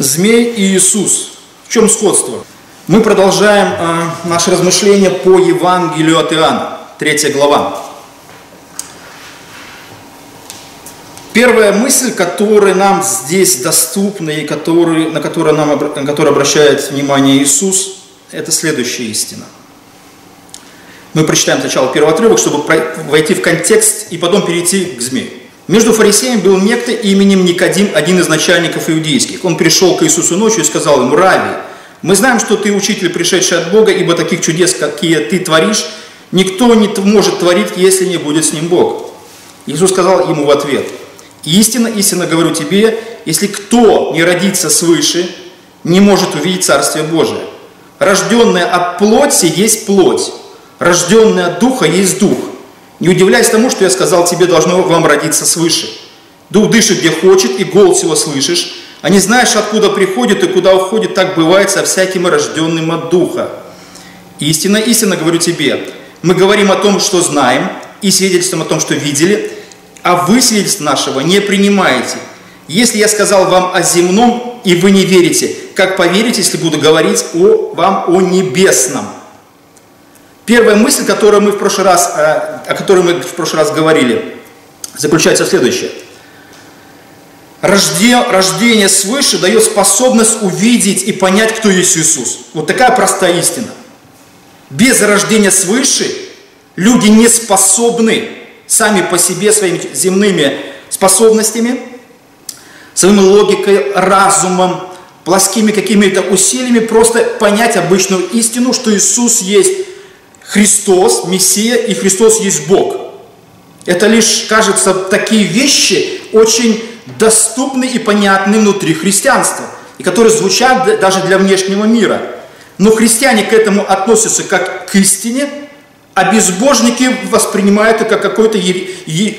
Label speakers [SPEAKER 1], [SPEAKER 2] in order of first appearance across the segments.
[SPEAKER 1] Змей и Иисус. В чем сходство? Мы продолжаем э, наше размышление по Евангелию от Иоанна, 3 глава. Первая мысль, которая нам здесь доступна и который, на, которую нам, на которую обращает внимание Иисус, это следующая истина. Мы прочитаем сначала первый отрывок, чтобы войти в контекст и потом перейти к змею. Между фарисеями был некто именем Никодим, один из начальников иудейских. Он пришел к Иисусу ночью и сказал ему, «Рави, мы знаем, что ты учитель, пришедший от Бога, ибо таких чудес, какие ты творишь, никто не может творить, если не будет с ним Бог». Иисус сказал ему в ответ, «Истинно, истинно говорю тебе, если кто не родится свыше, не может увидеть Царствие Божие. Рожденное от плоти есть плоть, рожденное от духа есть дух. Не удивляйся тому, что я сказал тебе, должно вам родиться свыше. Дух дышит, где хочет, и голос его слышишь, а не знаешь, откуда приходит и куда уходит, так бывает со всяким рожденным от Духа. Истинно, истинно говорю тебе, мы говорим о том, что знаем, и свидетельствуем о том, что видели, а вы свидетельство нашего не принимаете. Если я сказал вам о земном, и вы не верите, как поверите, если буду говорить о, вам о небесном? Первая мысль, которую мы в прошлый раз, э, о которой мы в прошлый раз говорили, заключается в следующем. Рождение свыше дает способность увидеть и понять, кто есть Иисус. Вот такая простая истина. Без рождения свыше люди не способны сами по себе своими земными способностями, своей логикой, разумом, плоскими какими-то усилиями просто понять обычную истину, что Иисус есть Христос, Мессия, и Христос есть Бог. Это лишь, кажется, такие вещи очень доступны и понятны внутри христианства, и которые звучат даже для внешнего мира. Но христиане к этому относятся как к истине, а безбожники воспринимают это как какой-то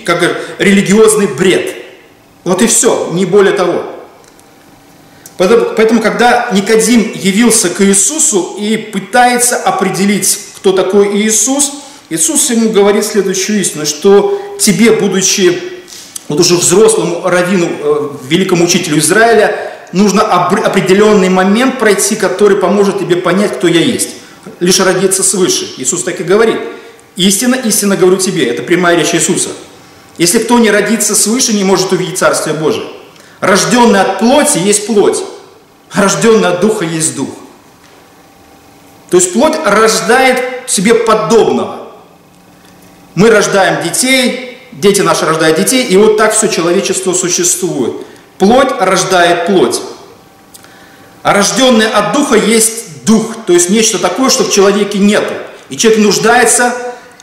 [SPEAKER 1] как религиозный бред. Вот и все, не более того. Поэтому, когда Никодим явился к Иисусу и пытается определить, кто такой Иисус, Иисус ему говорит следующую истину, что тебе, будучи вот уже взрослому раввину, э, великому учителю Израиля, нужно определенный момент пройти, который поможет тебе понять, кто я есть. Лишь родиться свыше. Иисус так и говорит. Истина, истинно говорю тебе. Это прямая речь Иисуса. Если кто не родится свыше, не может увидеть Царствие Божие. Рожденный от плоти есть плоть, рожденный от духа есть дух. То есть плоть рождает себе подобного. Мы рождаем детей, дети наши рождают детей, и вот так все человечество существует. Плоть рождает плоть. А рожденный от духа есть дух, то есть нечто такое, что в человеке нету. И человек нуждается,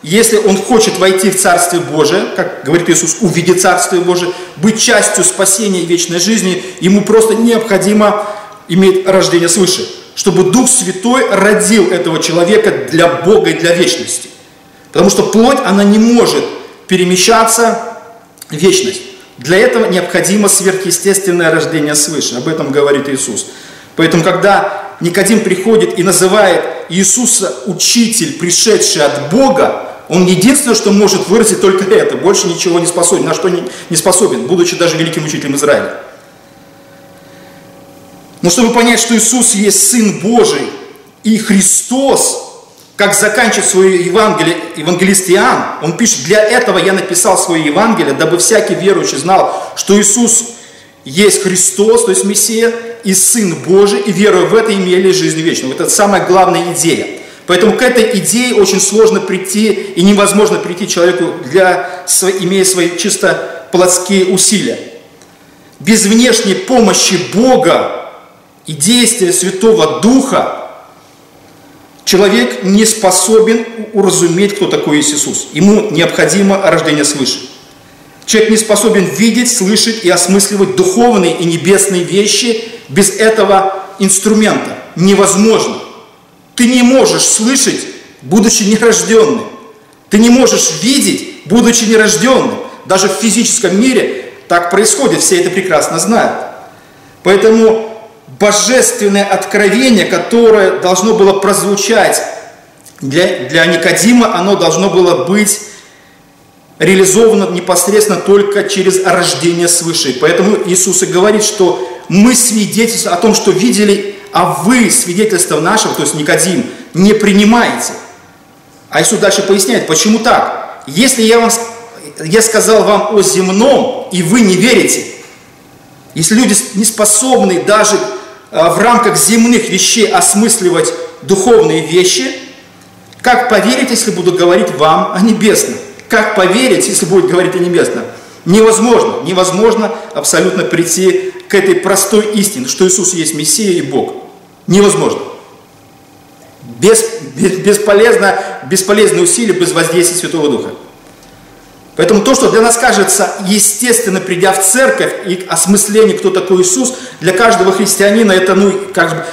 [SPEAKER 1] если он хочет войти в Царствие Божие, как говорит Иисус, увидеть Царствие Божие, быть частью спасения и вечной жизни, ему просто необходимо иметь рождение свыше чтобы Дух Святой родил этого человека для Бога и для вечности. Потому что плоть, она не может перемещаться в вечность. Для этого необходимо сверхъестественное рождение свыше. Об этом говорит Иисус. Поэтому, когда Никодим приходит и называет Иисуса учитель, пришедший от Бога, он единственное, что может выразить только это, больше ничего не способен, на что не способен, будучи даже великим учителем Израиля. Но чтобы понять, что Иисус есть Сын Божий и Христос, как заканчивает свое Евангелие евангелист Иоанн, он пишет, для этого я написал свое Евангелие, дабы всякий верующий знал, что Иисус есть Христос, то есть Мессия, и Сын Божий, и веруя в это имели жизнь вечную. Вот это самая главная идея. Поэтому к этой идее очень сложно прийти, и невозможно прийти человеку, для, имея свои чисто плотские усилия. Без внешней помощи Бога и действия Святого Духа, человек не способен уразуметь, кто такой Иисус. Ему необходимо рождение свыше. Человек не способен видеть, слышать и осмысливать духовные и небесные вещи без этого инструмента. Невозможно. Ты не можешь слышать, будучи нерожденным. Ты не можешь видеть, будучи нерожденным. Даже в физическом мире так происходит, все это прекрасно знают. Поэтому божественное откровение, которое должно было прозвучать для, для Никодима, оно должно было быть реализовано непосредственно только через рождение свыше. Поэтому Иисус и говорит, что мы свидетельствуем о том, что видели, а вы свидетельство нашего, то есть Никодим, не принимаете. А Иисус дальше поясняет, почему так? Если я, вам, я сказал вам о земном, и вы не верите, если люди не способны даже в рамках земных вещей осмысливать духовные вещи, как поверить, если буду говорить вам о небесном? Как поверить, если будет говорить о небесном? Невозможно, невозможно абсолютно прийти к этой простой истине, что Иисус есть Мессия и Бог. Невозможно. Без, без, бесполезно, бесполезные усилия без воздействия Святого Духа. Поэтому то, что для нас кажется естественно, придя в церковь и осмысление, кто такой Иисус, для каждого христианина это ну, как бы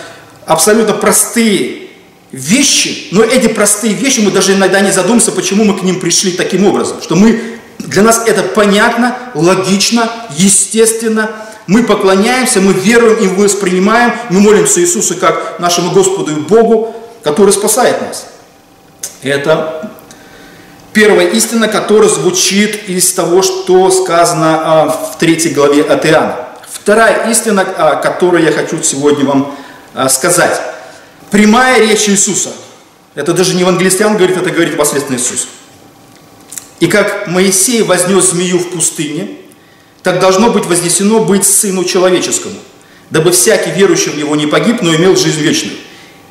[SPEAKER 1] абсолютно простые вещи, но эти простые вещи мы даже иногда не задумываемся, почему мы к ним пришли таким образом, что мы, для нас это понятно, логично, естественно, мы поклоняемся, мы веруем и воспринимаем, мы молимся Иисусу как нашему Господу и Богу, который спасает нас. Это первая истина, которая звучит из того, что сказано а, в третьей главе от Иоанна. Вторая истина, а, которую я хочу сегодня вам а, сказать. Прямая речь Иисуса. Это даже не евангелистиан говорит, это говорит непосредственно Иисус. И как Моисей вознес змею в пустыне, так должно быть вознесено быть Сыну Человеческому, дабы всякий верующий в Него не погиб, но имел жизнь вечную.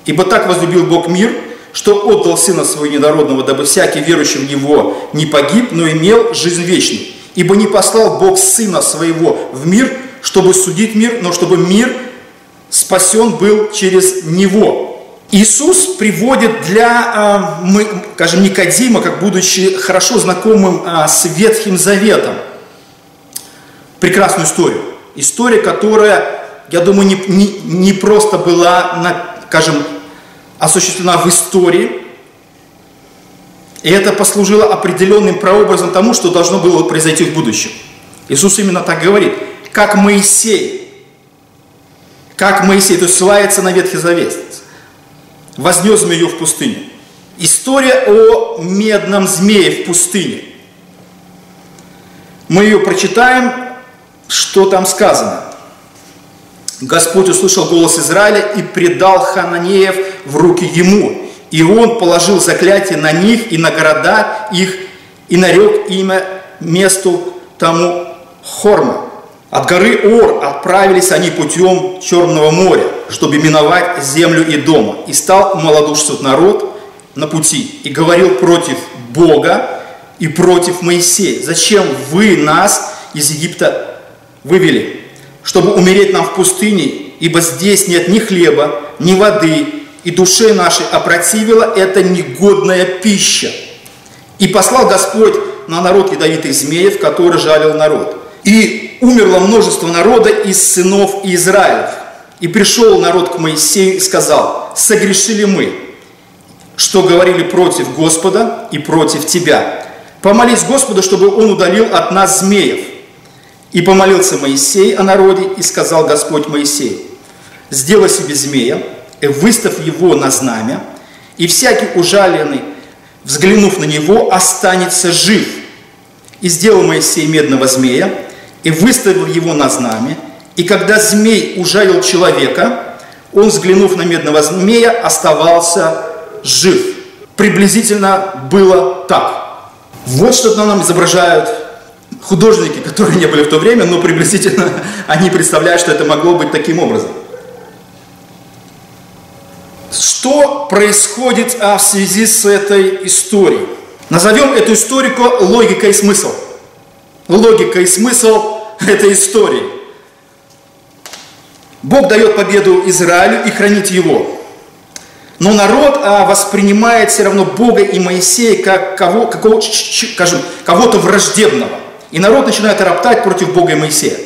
[SPEAKER 1] Ибо так возлюбил Бог мир, что отдал Сына Своего Недородного, дабы всякий верующий в Него не погиб, но имел жизнь вечную. Ибо не послал Бог Сына Своего в мир, чтобы судить мир, но чтобы мир спасен был через Него. Иисус приводит для, а, мы, скажем, Никодима, как будучи хорошо знакомым а, с Ветхим Заветом, прекрасную историю. История, которая, я думаю, не, не, не просто была, скажем, осуществлена в истории, и это послужило определенным прообразом тому, что должно было произойти в будущем. Иисус именно так говорит, как Моисей, как Моисей, то есть ссылается на Ветхий Завет, вознес змею в пустыне. История о медном змее в пустыне. Мы ее прочитаем, что там сказано. Господь услышал голос Израиля и предал Хананеев в руки ему. И он положил заклятие на них и на города их, и нарек имя месту тому Хорма. От горы Ор отправились они путем Черного моря, чтобы миновать землю и дома. И стал малодушствовать народ на пути и говорил против Бога и против Моисея. Зачем вы нас из Египта вывели? чтобы умереть нам в пустыне, ибо здесь нет ни хлеба, ни воды, и душе нашей опротивила это негодная пища. И послал Господь на народ ядовитых змеев, который жалил народ. И умерло множество народа из сынов Израилев. И пришел народ к Моисею и сказал, согрешили мы, что говорили против Господа и против тебя. Помолись Господу, чтобы Он удалил от нас змеев. И помолился Моисей о народе, и сказал Господь Моисею, сделай себе змея, выставь его на знамя, и всякий ужаленный, взглянув на него, останется жив. И сделал Моисей медного змея, и выставил его на знамя, и когда змей ужалил человека, он, взглянув на медного змея, оставался жив. Приблизительно было так. Вот что нам изображают художники, которые не были в то время, но приблизительно они представляют, что это могло быть таким образом. Что происходит а, в связи с этой историей? Назовем эту историку логика и смысл. Логика и смысл этой истории. Бог дает победу Израилю и хранит его. Но народ а, воспринимает все равно Бога и Моисея как кого, какого, скажем, кого-то враждебного. И народ начинает роптать против Бога и Моисея.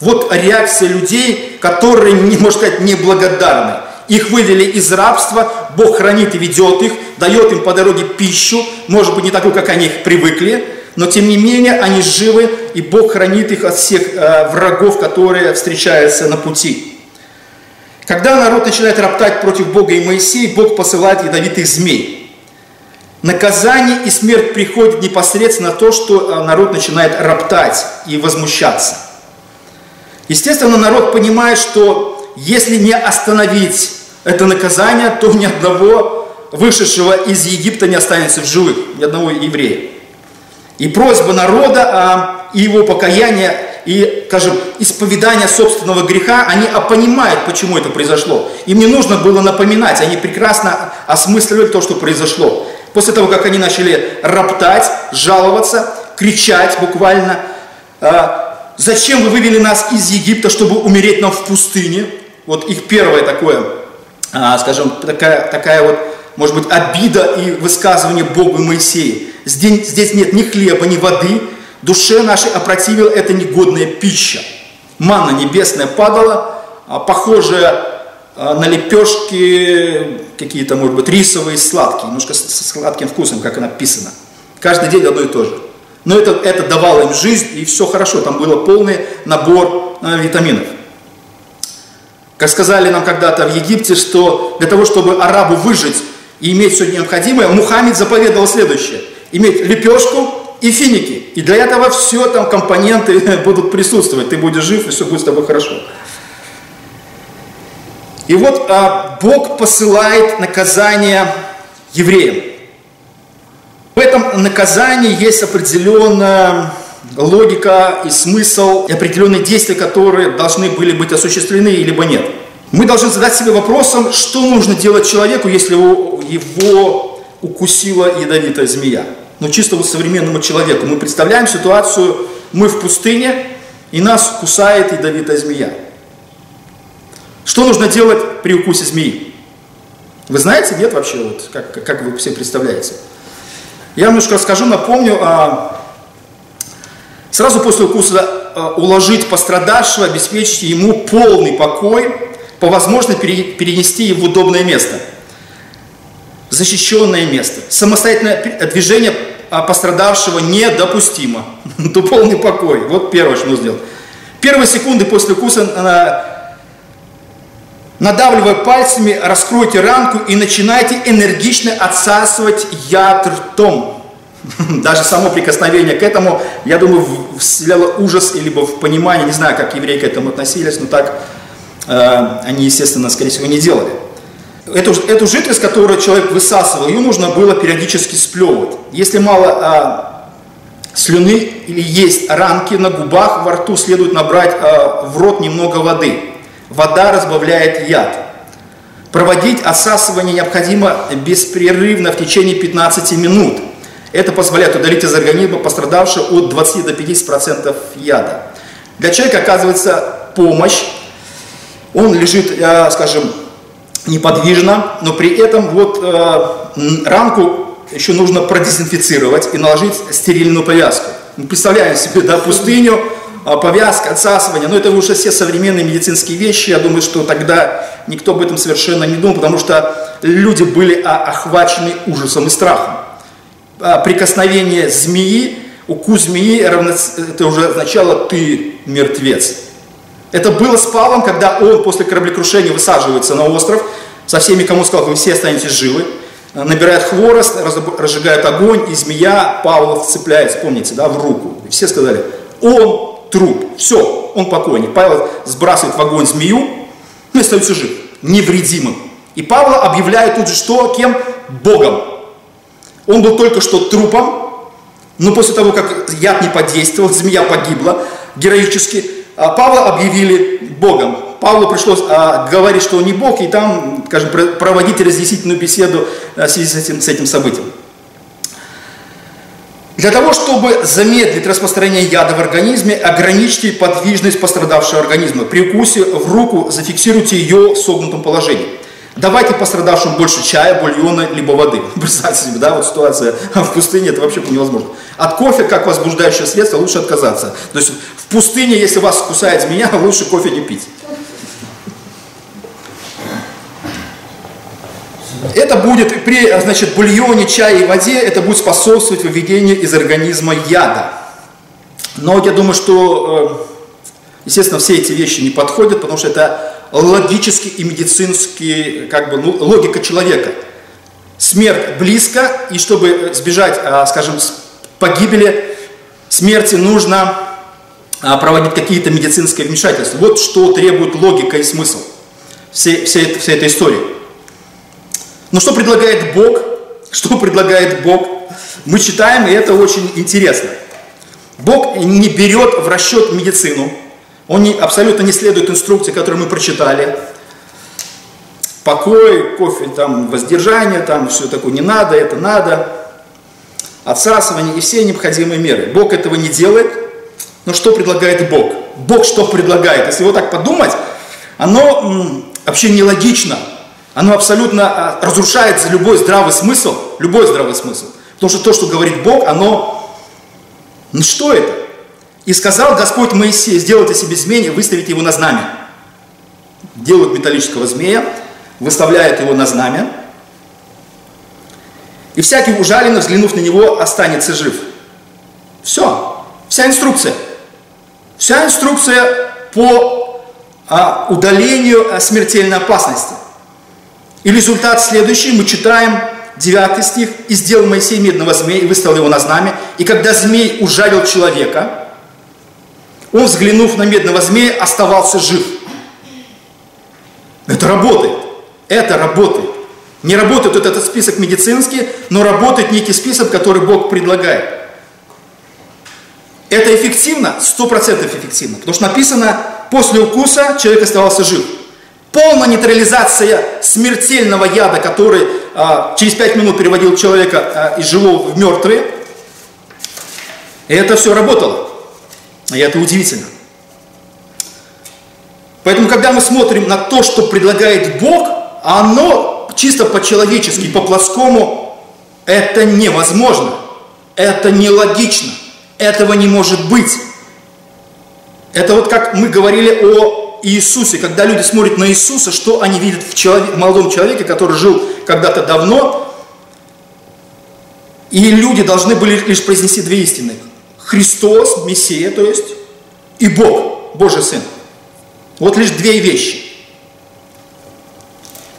[SPEAKER 1] Вот реакция людей, которые, можно сказать, неблагодарны. Их вывели из рабства, Бог хранит и ведет их, дает им по дороге пищу, может быть, не такую, как они их привыкли, но тем не менее они живы, и Бог хранит их от всех э, врагов, которые встречаются на пути. Когда народ начинает роптать против Бога и Моисея, Бог посылает ядовитых змей. Наказание и смерть приходят непосредственно то, что э, народ начинает роптать и возмущаться. Естественно, народ понимает, что если не остановить это наказание, то ни одного вышедшего из Египта не останется в живых, ни одного еврея. И просьба народа а, и его покаяние и, скажем, исповедание собственного греха, они понимают, почему это произошло. Им не нужно было напоминать, они прекрасно осмысливали то, что произошло. После того, как они начали роптать, жаловаться, кричать буквально, «А, зачем вы вывели нас из Египта, чтобы умереть нам в пустыне? Вот их первое такое, а, скажем, такая, такая вот, может быть, обида и высказывание Богу и Моисею. Здесь, здесь нет ни хлеба, ни воды, душе нашей опротивила эта негодная пища. Манна небесная падала, а, похожая а, на лепешки какие-то, может быть, рисовые, сладкие, немножко с сладким вкусом, как написано. Каждый день одно и то же. Но это, это давало им жизнь, и все хорошо, там был полный набор витаминов. Как сказали нам когда-то в Египте, что для того, чтобы арабу выжить и иметь все необходимое, Мухаммед заповедовал следующее. Иметь лепешку и финики. И для этого все там компоненты будут присутствовать. Ты будешь жив, и все будет с тобой хорошо. И вот а, Бог посылает наказание евреям. В этом наказании есть определенная логика и смысл, и определенные действия, которые должны были быть осуществлены, либо нет. Мы должны задать себе вопросом, что нужно делать человеку, если его укусила ядовитая змея. Ну, чисто вот современному человеку. Мы представляем ситуацию, мы в пустыне, и нас кусает ядовитая змея. Что нужно делать при укусе змеи? Вы знаете, нет вообще, вот, как, как вы все представляете? Я немножко расскажу, напомню, а, сразу после укуса а, уложить пострадавшего, обеспечить ему полный покой, по возможности перенести его в удобное место, защищенное место. Самостоятельное движение а, пострадавшего недопустимо. То полный покой. Вот первое, что нужно сделать. Первые секунды после укуса Надавливая пальцами, раскройте ранку и начинайте энергично отсасывать яд ртом. Даже само прикосновение к этому, я думаю, вселяло ужас, либо в понимание, не знаю, как евреи к этому относились, но так э, они, естественно, скорее всего, не делали. Эту, эту жидкость, которую человек высасывал, ее нужно было периодически сплевывать. Если мало э, слюны или есть ранки на губах, во рту следует набрать э, в рот немного воды. Вода разбавляет яд. Проводить отсасывание необходимо беспрерывно в течение 15 минут. Это позволяет удалить из организма пострадавшего от 20 до 50% яда. Для человека оказывается помощь. Он лежит, э, скажем, неподвижно, но при этом вот э, ранку еще нужно продезинфицировать и наложить стерильную повязку. Мы представляем себе да, пустыню, а, повязка, отсасывание, но это уже все современные медицинские вещи, я думаю, что тогда никто об этом совершенно не думал, потому что люди были а, охвачены ужасом и страхом. А, прикосновение змеи, укус змеи, это уже означало «ты мертвец». Это было с Павлом, когда он после кораблекрушения высаживается на остров, со всеми, кому сказал, вы все останетесь живы, набирает хворост, разжигает огонь, и змея Павла вцепляется, помните, да, в руку. И все сказали, он труп. Все, он покойник. Павел сбрасывает в огонь змею, ну и остается жив, невредимым. И Павла объявляет тут же что? Кем? Богом. Он был только что трупом, но после того, как яд не подействовал, змея погибла героически, а Павла объявили Богом. Павлу пришлось а, говорить, что он не Бог, и там, скажем, проводить разъяснительную беседу а, в связи с этим, с этим событием. Для того, чтобы замедлить распространение яда в организме, ограничьте подвижность пострадавшего организма. При укусе в руку зафиксируйте ее в согнутом положении. Давайте пострадавшим больше чая, бульона, либо воды. Представьте себе, да, вот ситуация в пустыне, это вообще невозможно. От кофе, как возбуждающее средство, лучше отказаться. То есть в пустыне, если вас кусает змея, лучше кофе не пить. Это будет при значит, бульоне, чае и воде, это будет способствовать выведению из организма яда. Но я думаю, что, э, естественно, все эти вещи не подходят, потому что это логически и медицински, как бы, ну, логика человека. Смерть близко, и чтобы сбежать, э, скажем, погибели, смерти нужно а, проводить какие-то медицинские вмешательства. Вот что требует логика и смысл всей, всей, всей этой истории. Но что предлагает Бог? Что предлагает Бог? Мы читаем, и это очень интересно. Бог не берет в расчет медицину, он не, абсолютно не следует инструкции, которые мы прочитали. Покой, кофе, там, воздержание, там, все такое не надо, это надо. Отсасывание и все необходимые меры. Бог этого не делает. Но что предлагает Бог? Бог что предлагает? Если вот так подумать, оно м, вообще нелогично. Оно абсолютно а, разрушается любой здравый смысл. Любой здравый смысл. Потому что то, что говорит Бог, оно... Ну что это? И сказал Господь Моисею, сделайте себе змея, выставите его на знамя. Делают металлического змея, выставляют его на знамя. И всякий ужаленный, взглянув на него, останется жив. Все. Вся инструкция. Вся инструкция по а, удалению смертельной опасности. И результат следующий, мы читаем 9 стих, «И сделал Моисей медного змея, и выставил его на знамя, и когда змей ужалил человека, он, взглянув на медного змея, оставался жив». Это работает. Это работает. Не работает вот этот список медицинский, но работает некий список, который Бог предлагает. Это эффективно? Сто процентов эффективно. Потому что написано, после укуса человек оставался жив. Полная нейтрализация смертельного яда, который а, через пять минут переводил человека а, из живого в мертвый. И это все работало. И это удивительно. Поэтому, когда мы смотрим на то, что предлагает Бог, оно чисто по-человечески, по-плоскому, это невозможно. Это нелогично. Этого не может быть. Это вот как мы говорили о Иисусе. Когда люди смотрят на Иисуса, что они видят в, человек, в молодом человеке, который жил когда-то давно. И люди должны были лишь произнести две истины. Христос, Мессия, то есть, и Бог, Божий Сын. Вот лишь две вещи.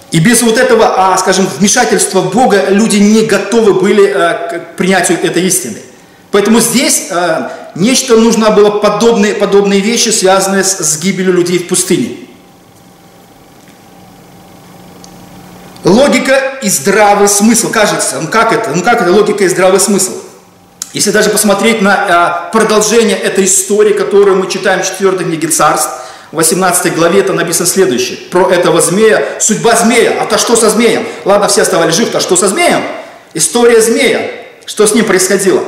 [SPEAKER 1] И без вот этого, а, скажем, вмешательства Бога люди не готовы были а, к принятию этой истины. Поэтому здесь а, нечто нужно было подобные, подобные вещи, связанные с, с гибелью людей в пустыне. Логика и здравый смысл, кажется, ну как это, ну как это логика и здравый смысл? Если даже посмотреть на а, продолжение этой истории, которую мы читаем в 4 книге царств, в 18 главе это написано следующее. Про этого змея, судьба змея, а то что со змеем? Ладно, все оставались живы, а что со змеем? История змея, что с ним происходило?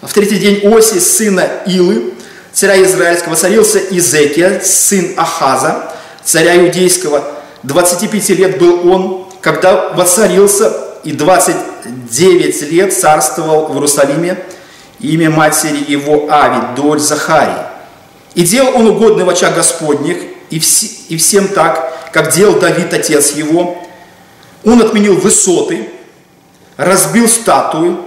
[SPEAKER 1] В третий день Оси, сына Илы, царя Израильского, царился Изекия, сын Ахаза, царя Иудейского. 25 лет был он, когда воцарился, и 29 лет царствовал в Иерусалиме, имя матери его Ави, дочь Захарии. И делал он угодный в очах Господних, и, вс и всем так, как делал Давид, отец его. Он отменил высоты, разбил статую,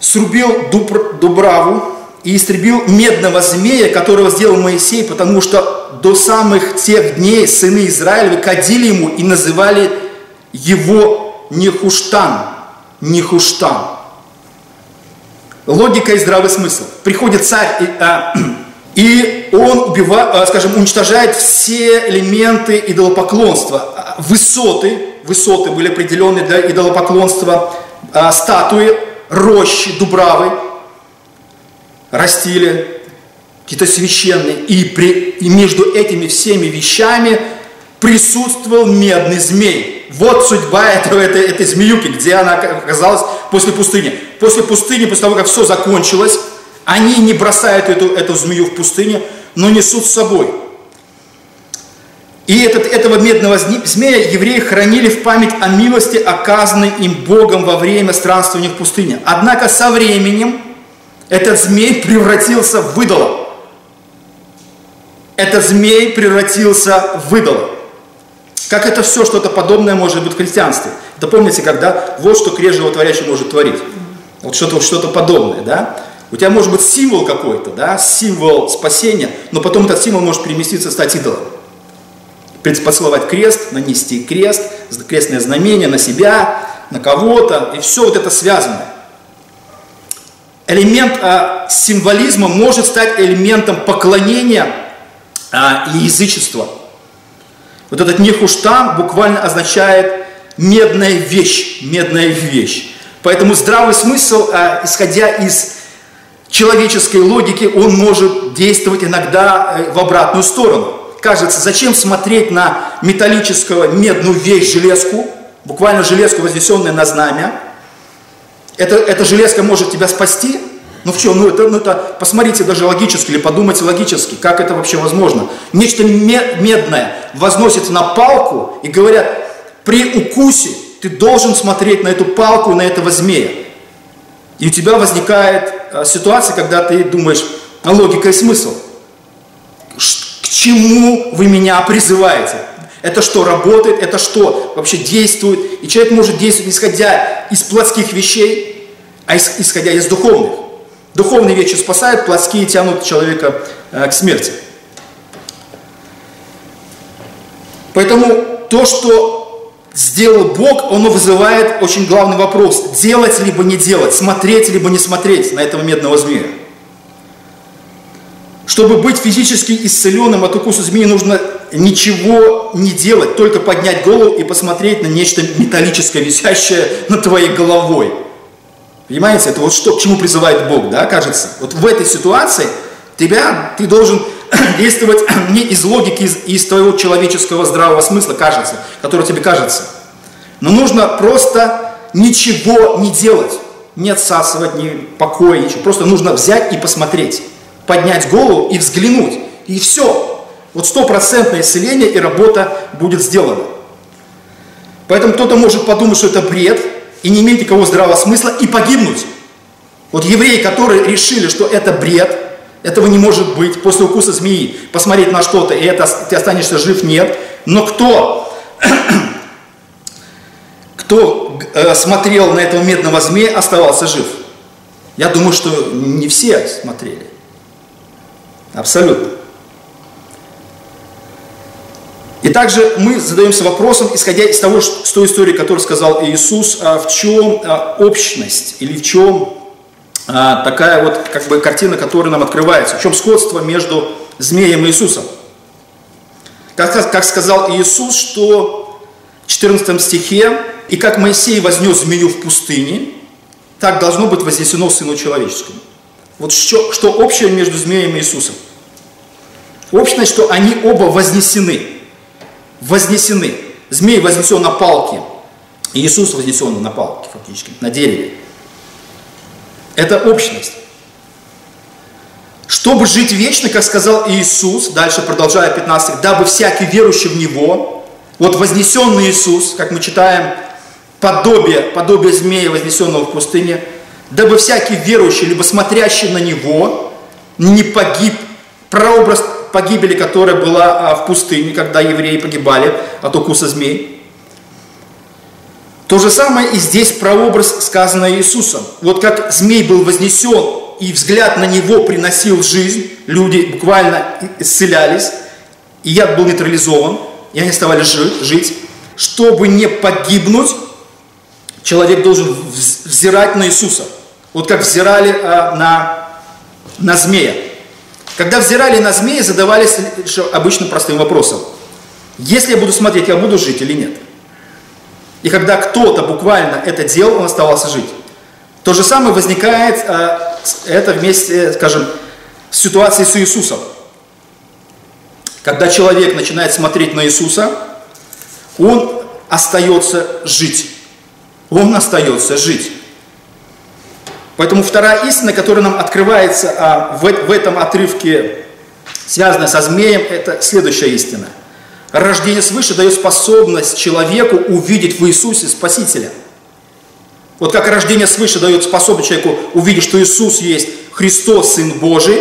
[SPEAKER 1] срубил Дубр, Дубраву и истребил медного змея, которого сделал Моисей, потому что до самых тех дней сыны Израилевы кадили ему и называли его Нехуштан. Нехуштан. Логика и здравый смысл. Приходит царь, и, а, и он убивает, а, скажем, уничтожает все элементы идолопоклонства. Высоты, высоты были определены для идолопоклонства, а, статуи, рощи, дубравы растили, какие-то священные. И, при, и между этими всеми вещами присутствовал медный змей. Вот судьба этого, этой, этой змеюки, где она оказалась после пустыни. После пустыни, после того, как все закончилось, они не бросают эту, эту змею в пустыне, но несут с собой. И этот, этого медного змея евреи хранили в память о милости, оказанной им Богом во время странствования в пустыне. Однако со временем этот змей превратился в выдало. Этот змей превратился в выдало. Как это все что-то подобное может быть в христианстве? Это помните, когда вот что крест животворящий может творить. Вот что-то что подобное, да? У тебя может быть символ какой-то, да, символ спасения, но потом этот символ может переместиться, стать идолом. Поцеловать крест, нанести крест, крестное знамение на себя, на кого-то, и все вот это связано. элемент а, символизма может стать элементом поклонения а, и язычества. Вот этот нехуштан буквально означает медная вещь, медная вещь. Поэтому здравый смысл, а, исходя из человеческой логики, он может действовать иногда э, в обратную сторону. Кажется, зачем смотреть на металлическую медную вещь, железку, буквально железку, вознесенную на знамя. Это, эта железка может тебя спасти, ну в чем? Ну это, ну это, посмотрите даже логически или подумайте логически, как это вообще возможно. Нечто медное возносится на палку и говорят, при укусе ты должен смотреть на эту палку, на этого змея. И у тебя возникает а, ситуация, когда ты думаешь, а логика и смысл. К чему вы меня призываете? Это что, работает? Это что, вообще действует? И человек может действовать, исходя из плотских вещей, а исходя из духовных. Духовные вещи спасают, плотские тянут человека э, к смерти. Поэтому то, что сделал Бог, оно вызывает очень главный вопрос. Делать либо не делать, смотреть либо не смотреть на этого медного змея. Чтобы быть физически исцеленным от укуса змеи, нужно ничего не делать, только поднять голову и посмотреть на нечто металлическое, висящее над твоей головой. Понимаете, это вот что, к чему призывает Бог, да, кажется. Вот в этой ситуации тебя, ты должен действовать не из логики, из, из твоего человеческого здравого смысла, кажется, который тебе кажется. Но нужно просто ничего не делать, не отсасывать, не покоя, ничего. Просто нужно взять и посмотреть, поднять голову и взглянуть. И все. Вот стопроцентное исцеление и работа будет сделана. Поэтому кто-то может подумать, что это бред, и не иметь никакого здравого смысла и погибнуть. Вот евреи, которые решили, что это бред, этого не может быть, после укуса змеи посмотреть на что-то, и это, ты останешься жив, нет. Но кто, кто э, смотрел на этого медного змея, оставался жив. Я думаю, что не все смотрели. Абсолютно. И также мы задаемся вопросом, исходя из того, что, с той истории, которую сказал Иисус, а, в чем а, общность или в чем а, такая вот как бы картина, которая нам открывается, в чем сходство между змеем и Иисусом. Как, как сказал Иисус, что в 14 стихе, «И как Моисей вознес змею в пустыне, так должно быть вознесено Сыну Человеческому». Вот что, что общее между змеем и Иисусом? Общность, что они оба вознесены – вознесены. Змей вознесен на палке, Иисус вознесен на палке фактически, на дереве. Это общность. Чтобы жить вечно, как сказал Иисус, дальше продолжая 15, дабы всякий верующий в Него, вот вознесенный Иисус, как мы читаем, подобие, подобие змея, вознесенного в пустыне, дабы всякий верующий, либо смотрящий на Него, не погиб, прообраз погибели, которая была а, в пустыне, когда евреи погибали от укуса змей. То же самое и здесь прообраз, сказанный Иисусом. Вот как змей был вознесен, и взгляд на него приносил жизнь, люди буквально исцелялись, и яд был нейтрализован, и они оставались жить. Чтобы не погибнуть, человек должен взирать на Иисуса. Вот как взирали а, на, на змея. Когда взирали на змеи, задавались обычным простым вопросом. Если я буду смотреть, я буду жить или нет? И когда кто-то буквально это делал, он оставался жить. То же самое возникает а, это вместе, скажем, с ситуацией с Иисусом. Когда человек начинает смотреть на Иисуса, он остается жить. Он остается жить. Поэтому вторая истина, которая нам открывается а, в, в этом отрывке, связанная со змеем, это следующая истина. Рождение свыше дает способность человеку увидеть в Иисусе Спасителя. Вот как рождение свыше дает способность человеку увидеть, что Иисус есть Христос, Сын Божий,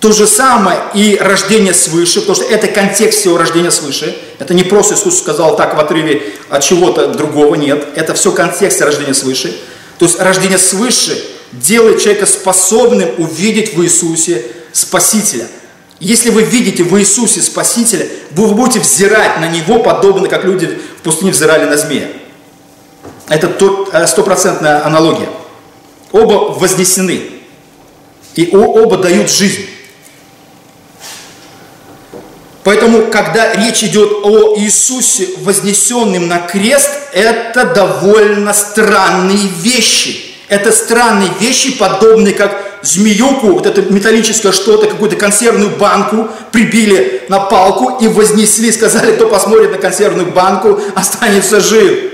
[SPEAKER 1] то же самое и рождение свыше, потому что это контекст всего рождения свыше. Это не просто Иисус сказал так в отрыве от чего-то другого, нет. Это все контекст рождения свыше. То есть рождение свыше делает человека способным увидеть в Иисусе Спасителя. Если вы видите в Иисусе Спасителя, вы будете взирать на Него, подобно как люди в пустыне взирали на змея. Это э, стопроцентная аналогия. Оба вознесены. И оба дают жизнь. Поэтому, когда речь идет о Иисусе, вознесенным на крест, это довольно странные вещи. Это странные вещи, подобные как змеюку, вот это металлическое что-то, какую-то консервную банку прибили на палку и вознесли, сказали, кто посмотрит на консервную банку, останется жив.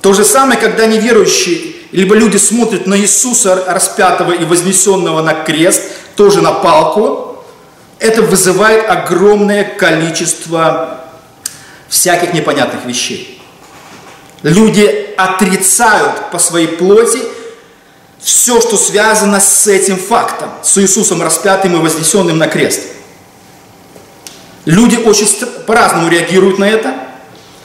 [SPEAKER 1] То же самое, когда неверующие, либо люди смотрят на Иисуса распятого и вознесенного на крест, тоже на палку, это вызывает огромное количество всяких непонятных вещей. Люди отрицают по своей плоти все, что связано с этим фактом, с Иисусом распятым и вознесенным на крест. Люди очень по-разному реагируют на это,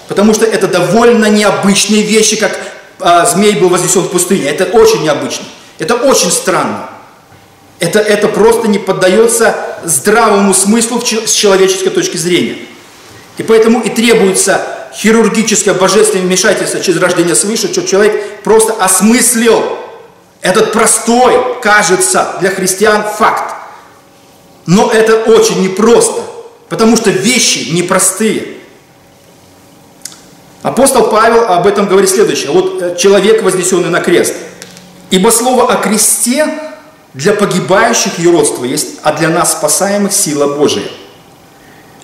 [SPEAKER 1] потому что это довольно необычные вещи, как а, змей был вознесен в пустыне. Это очень необычно. Это очень странно. Это, это просто не поддается здравому смыслу с человеческой точки зрения. И поэтому и требуется хирургическое божественное вмешательство через рождение свыше, что человек просто осмыслил этот простой, кажется, для христиан факт. Но это очень непросто, потому что вещи непростые. Апостол Павел об этом говорит следующее. Вот э, человек, вознесенный на крест. Ибо слово о кресте для погибающих юродство есть, а для нас спасаемых сила Божия.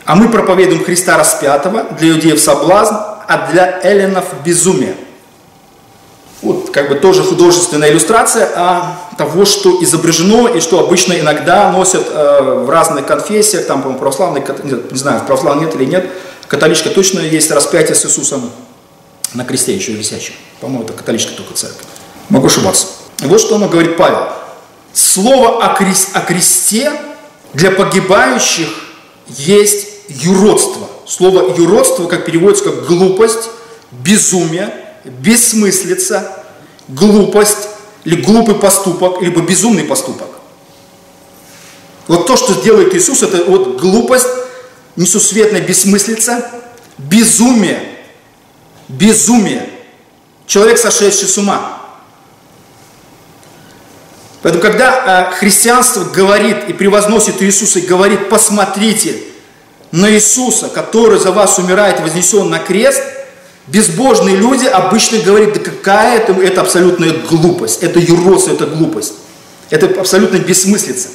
[SPEAKER 1] А мы проповедуем Христа распятого, для иудеев соблазн, а для эллинов безумие. Вот как бы тоже художественная иллюстрация а, того, что изображено и что обычно иногда носят э, в разных конфессиях, там, по-моему, православный, не знаю, в православном нет или нет, католичка точно есть распятие с Иисусом на кресте еще висящем. По-моему, это католическая только церковь. Могу ошибаться. И вот что он говорит Павел. Слово о, крест, о кресте для погибающих есть юродство. Слово юродство, как переводится как глупость, безумие, бессмыслица, глупость, или глупый поступок, либо безумный поступок. Вот то, что делает Иисус, это вот глупость, несусветная бессмыслица, безумие, безумие. Человек, сошедший с ума. Поэтому, когда э, христианство говорит и превозносит Иисуса и говорит, посмотрите на Иисуса, который за вас умирает вознесен на крест, безбожные люди обычно говорят, да какая это, это абсолютная глупость, это юродство, это глупость, это абсолютно бессмыслица.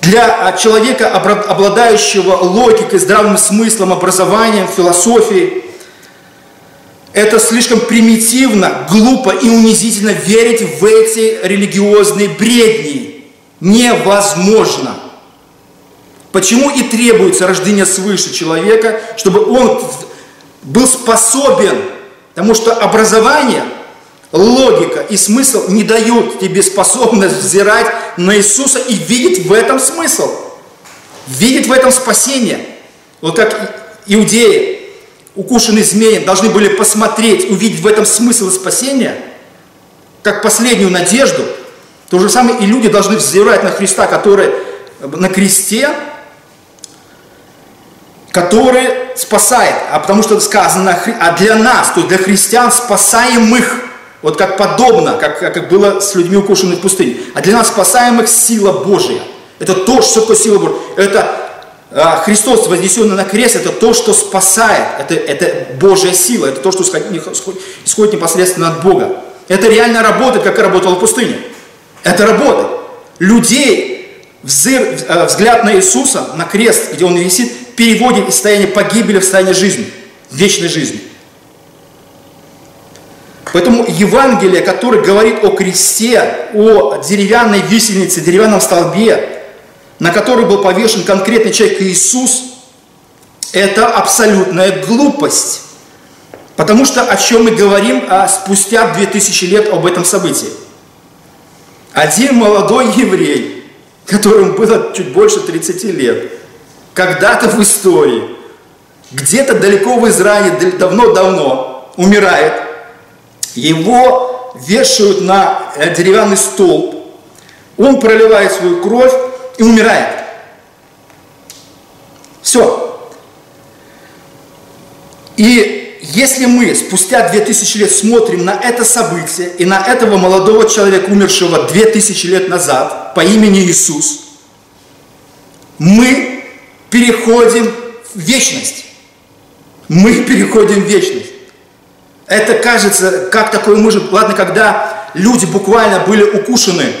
[SPEAKER 1] Для а, человека, обладающего логикой, здравым смыслом, образованием, философией, это слишком примитивно, глупо и унизительно верить в эти религиозные бредни. Невозможно. Почему и требуется рождение свыше человека, чтобы он был способен, потому что образование, логика и смысл не дают тебе способность взирать на Иисуса и видеть в этом смысл, видеть в этом спасение. Вот как иудеи укушенные змеем, должны были посмотреть, увидеть в этом смысл спасения, как последнюю надежду, то же самое и люди должны взирать на Христа, который на кресте, который спасает, а потому что сказано, а для нас, то есть для христиан спасаемых, вот как подобно, как, как было с людьми укушенными в пустыне, а для нас спасаемых сила Божия. Это то, что такое сила Божия. Это а, Христос, вознесенный на крест, это то, что спасает, это, это Божья сила, это то, что исходит непосредственно от Бога. Это реально работает, как и работало в пустыне. Это работает. Людей, взгляд на Иисуса, на крест, где Он висит, переводит из состояния погибели в состояние жизни, вечной жизни. Поэтому Евангелие, которое говорит о кресте, о деревянной висельнице, деревянном столбе, на который был повешен конкретный человек Иисус, это абсолютная глупость. Потому что о чем мы говорим а спустя 2000 лет об этом событии? Один молодой еврей, которому было чуть больше 30 лет, когда-то в истории, где-то далеко в Израиле, давно-давно, умирает, его вешают на э, деревянный столб, он проливает свою кровь, и умирает. Все. И если мы спустя 2000 лет смотрим на это событие и на этого молодого человека, умершего 2000 лет назад по имени Иисус, мы переходим в вечность. Мы переходим в вечность. Это кажется, как такое может... Ладно, когда люди буквально были укушены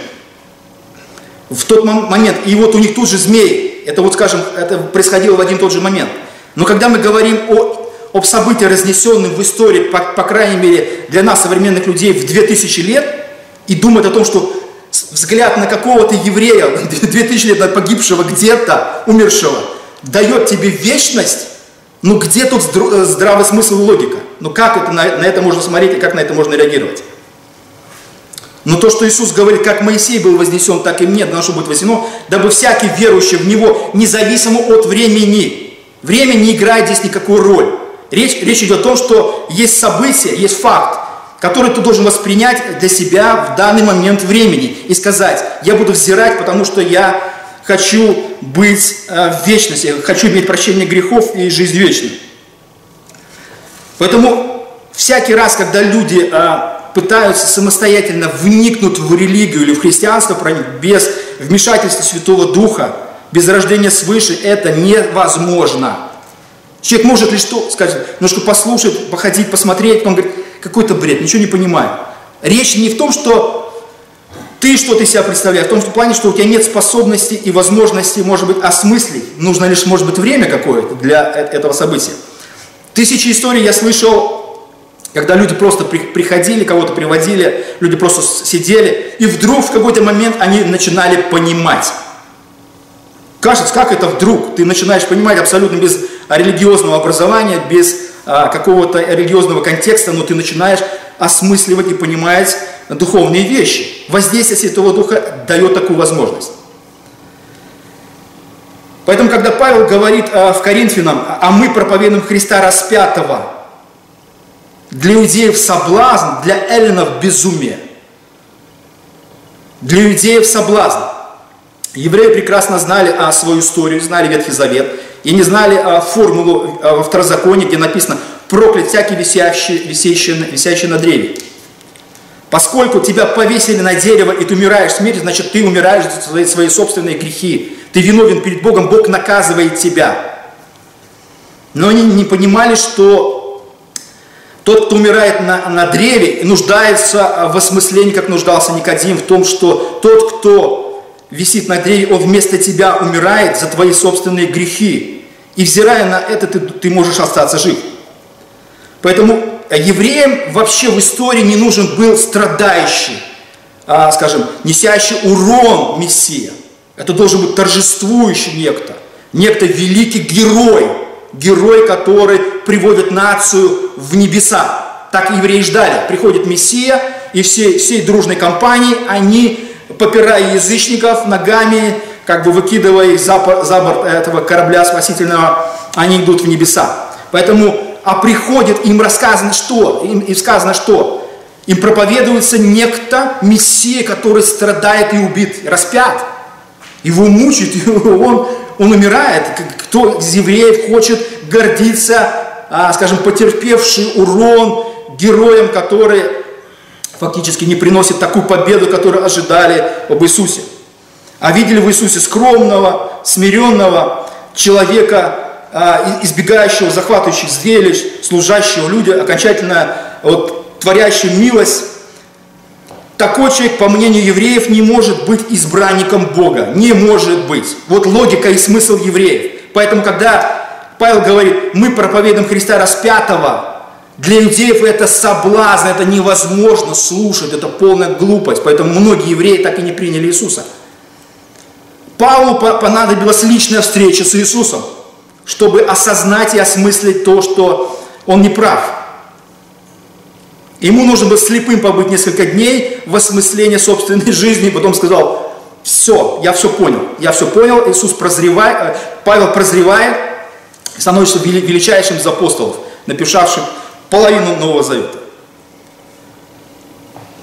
[SPEAKER 1] в тот момент, и вот у них тут же змей, это вот, скажем, это происходило в один тот же момент. Но когда мы говорим о, об событии, разнесенном в истории, по, по крайней мере, для нас, современных людей, в 2000 лет, и думать о том, что взгляд на какого-то еврея, 2000 лет погибшего где-то, умершего, дает тебе вечность, ну где тут э, здравый смысл и логика? Ну как это, на, на это можно смотреть и как на это можно реагировать? Но то, что Иисус говорит, как Моисей был вознесен, так и мне должно быть вознесено, дабы всякий верующий в Него, независимо от времени, время не играет здесь никакую роль. Речь, речь идет о том, что есть событие, есть факт, который ты должен воспринять для себя в данный момент времени и сказать, я буду взирать, потому что я хочу быть э, в вечности, хочу иметь прощение грехов и жизнь вечную. Поэтому всякий раз, когда люди э, пытаются самостоятельно вникнуть в религию или в христианство без вмешательства Святого Духа, без рождения свыше, это невозможно. Человек может лишь что сказать, немножко послушать, походить, посмотреть, потом говорит, какой-то бред, ничего не понимаю. Речь не в том, что ты что-то из себя представляешь, в том что, плане, что у тебя нет способности и возможности, может быть, осмыслить. Нужно лишь, может быть, время какое-то для э, этого события. Тысячи историй я слышал, когда люди просто приходили, кого-то приводили, люди просто сидели, и вдруг в какой-то момент они начинали понимать. Кажется, как это вдруг? Ты начинаешь понимать абсолютно без религиозного образования, без а, какого-то религиозного контекста, но ты начинаешь осмысливать и понимать духовные вещи. Воздействие Святого Духа дает такую возможность. Поэтому, когда Павел говорит а, в Коринфянам, а мы проповедуем Христа распятого, для иудеев соблазн, для эллинов безумие. Для иудеев соблазн. Евреи прекрасно знали а, свою историю, знали Ветхий Завет, и не знали а, формулу а, во второзаконии, где написано «проклят всякий висящий, висящий, висящий на древе». Поскольку тебя повесили на дерево, и ты умираешь смертью, значит, ты умираешь за свои, свои собственные грехи. Ты виновен перед Богом, Бог наказывает тебя. Но они не понимали, что тот, кто умирает на, на древе, нуждается в осмыслении, как нуждался Никодим, в том, что тот, кто висит на древе, он вместо тебя умирает за твои собственные грехи. И взирая на это, ты, ты можешь остаться жив. Поэтому евреям вообще в истории не нужен был страдающий, а, скажем, несящий урон Мессия. Это должен быть торжествующий некто, некто великий герой, герой, который приводит нацию в небеса. Так евреи ждали. Приходит Мессия, и все, всей дружной компании они, попирая язычников ногами, как бы выкидывая их за, за борт этого корабля спасительного, они идут в небеса. Поэтому а приходит, им рассказано что? Им, им сказано что? Им проповедуется некто, Мессия, который страдает и убит, распят. Его мучают, он, он умирает. Кто из евреев хочет гордиться, а, скажем, потерпевший урон героем, который фактически не приносит такую победу, которую ожидали об Иисусе. А видели в Иисусе скромного, смиренного человека, избегающего захватывающих зрелищ, служащего люди, окончательно вот, творящего милость, такой человек, по мнению евреев, не может быть избранником Бога. Не может быть. Вот логика и смысл евреев. Поэтому, когда Павел говорит, мы проповедуем Христа распятого, для иудеев это соблазн, это невозможно слушать, это полная глупость. Поэтому многие евреи так и не приняли Иисуса. Павлу понадобилась личная встреча с Иисусом чтобы осознать и осмыслить то, что он не прав. Ему нужно было слепым побыть несколько дней в осмыслении собственной жизни, и потом сказал, все, я все понял, я все понял, Иисус прозревает, э, Павел прозревает, становится величайшим из апостолов, написавшим половину Нового Завета.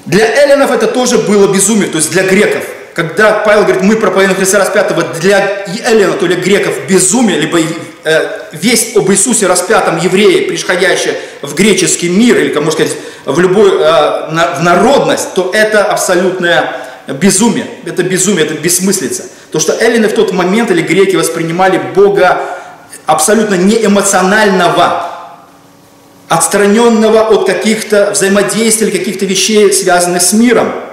[SPEAKER 1] Для эллинов это тоже было безумие, то есть для греков, когда Павел говорит, мы проповедуем Христа распятого для эллина, то ли греков безумие, либо э, весть об Иисусе распятом евреи, приходящие в греческий мир, или, как можно сказать, в любую э, в народность, то это абсолютное безумие. Это безумие, это бессмыслица. То, что эллины в тот момент или греки воспринимали Бога абсолютно неэмоционального, отстраненного от каких-то взаимодействий, каких-то вещей, связанных с миром.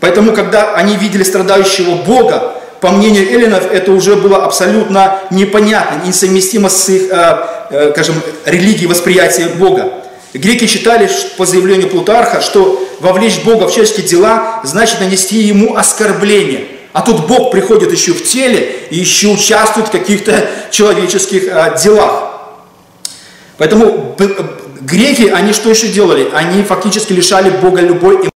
[SPEAKER 1] Поэтому, когда они видели страдающего Бога, по мнению эллинов, это уже было абсолютно непонятно, несовместимо с их, э, э, скажем, религией восприятия Бога. Греки считали, по заявлению Плутарха, что вовлечь Бога в человеческие дела значит нанести ему оскорбление. А тут Бог приходит еще в теле и еще участвует в каких-то человеческих э, делах. Поэтому греки, они что еще делали? Они фактически лишали Бога любой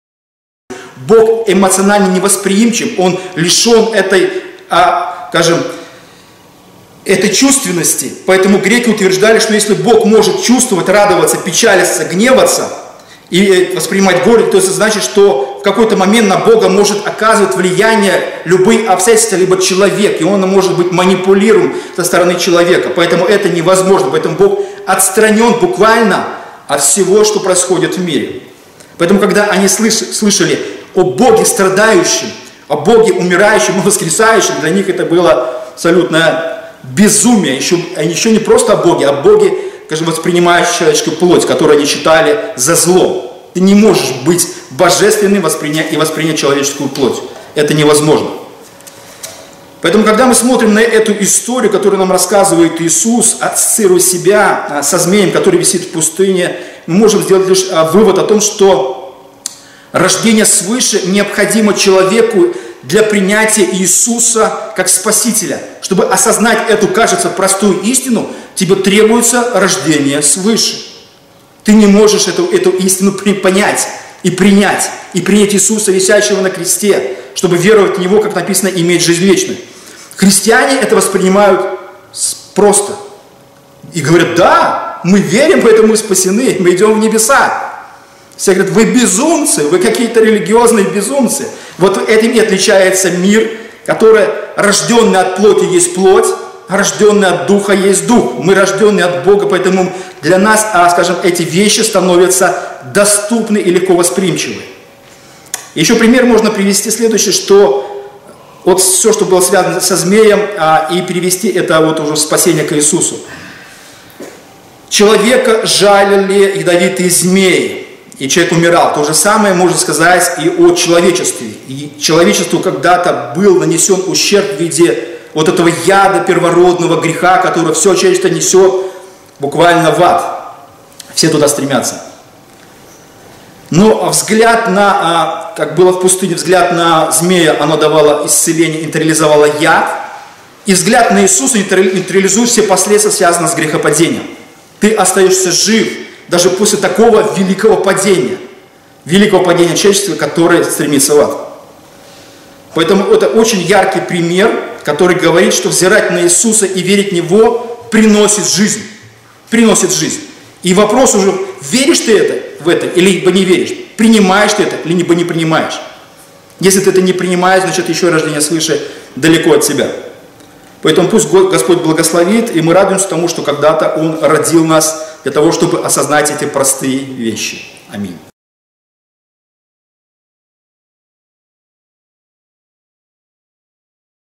[SPEAKER 1] Бог эмоционально невосприимчив, Он лишен этой, а, скажем, этой чувственности. Поэтому греки утверждали, что если Бог может чувствовать, радоваться, печалиться, гневаться и э, воспринимать горе, то это значит, что в какой-то момент на Бога может оказывать влияние любые обстоятельства, либо человек, и он может быть манипулируем со стороны человека. Поэтому это невозможно. Поэтому Бог отстранен буквально от всего, что происходит в мире. Поэтому, когда они слышали о Боге страдающем, о Боге умирающем и воскресающем, для них это было абсолютно безумие. Еще, еще не просто о Боге, а о Боге, скажем, воспринимающем человеческую плоть, которую они считали за зло. Ты не можешь быть божественным воспринять, и воспринять человеческую плоть. Это невозможно. Поэтому, когда мы смотрим на эту историю, которую нам рассказывает Иисус, ассоциируя себя а, со змеем, который висит в пустыне, мы можем сделать лишь а, вывод о том, что Рождение свыше необходимо человеку для принятия Иисуса как Спасителя. Чтобы осознать эту, кажется, простую истину, тебе требуется рождение свыше. Ты не можешь эту, эту истину понять и принять, и принять Иисуса, висящего на кресте, чтобы веровать в Него, как написано, иметь жизнь вечную. Христиане это воспринимают просто. И говорят, да, мы верим, поэтому мы спасены, мы идем в небеса. Все говорят, вы безумцы, вы какие-то религиозные безумцы. Вот этим и отличается мир, который рожденный от плоти есть плоть, а рожденный от духа есть дух. Мы рожденные от Бога, поэтому для нас, а, скажем, эти вещи становятся доступны и легко восприимчивы. Еще пример можно привести следующий, что вот все, что было связано со змеем, а, и перевести это вот уже спасение к Иисусу. Человека жалили ядовитые змеи и человек умирал. То же самое можно сказать и о человечестве. И человечеству когда-то был нанесен ущерб в виде вот этого яда первородного греха, который все человечество несет буквально в ад. Все туда стремятся. Но взгляд на, а, как было в пустыне, взгляд на змея, оно давало исцеление, интерализовало яд. И взгляд на Иисуса интерализует все последствия, связанные с грехопадением. Ты остаешься жив, даже после такого великого падения, великого падения человечества, которое стремится в ад. Поэтому это очень яркий пример, который говорит, что взирать на Иисуса и верить в Него приносит жизнь. Приносит жизнь. И вопрос уже, веришь ты это, в это, или не веришь, принимаешь ты это, либо не принимаешь. Если ты это не принимаешь, значит еще рождение свыше далеко от себя. Поэтому пусть Господь благословит, и мы радуемся тому, что когда-то Он родил нас для того, чтобы осознать эти простые вещи. Аминь.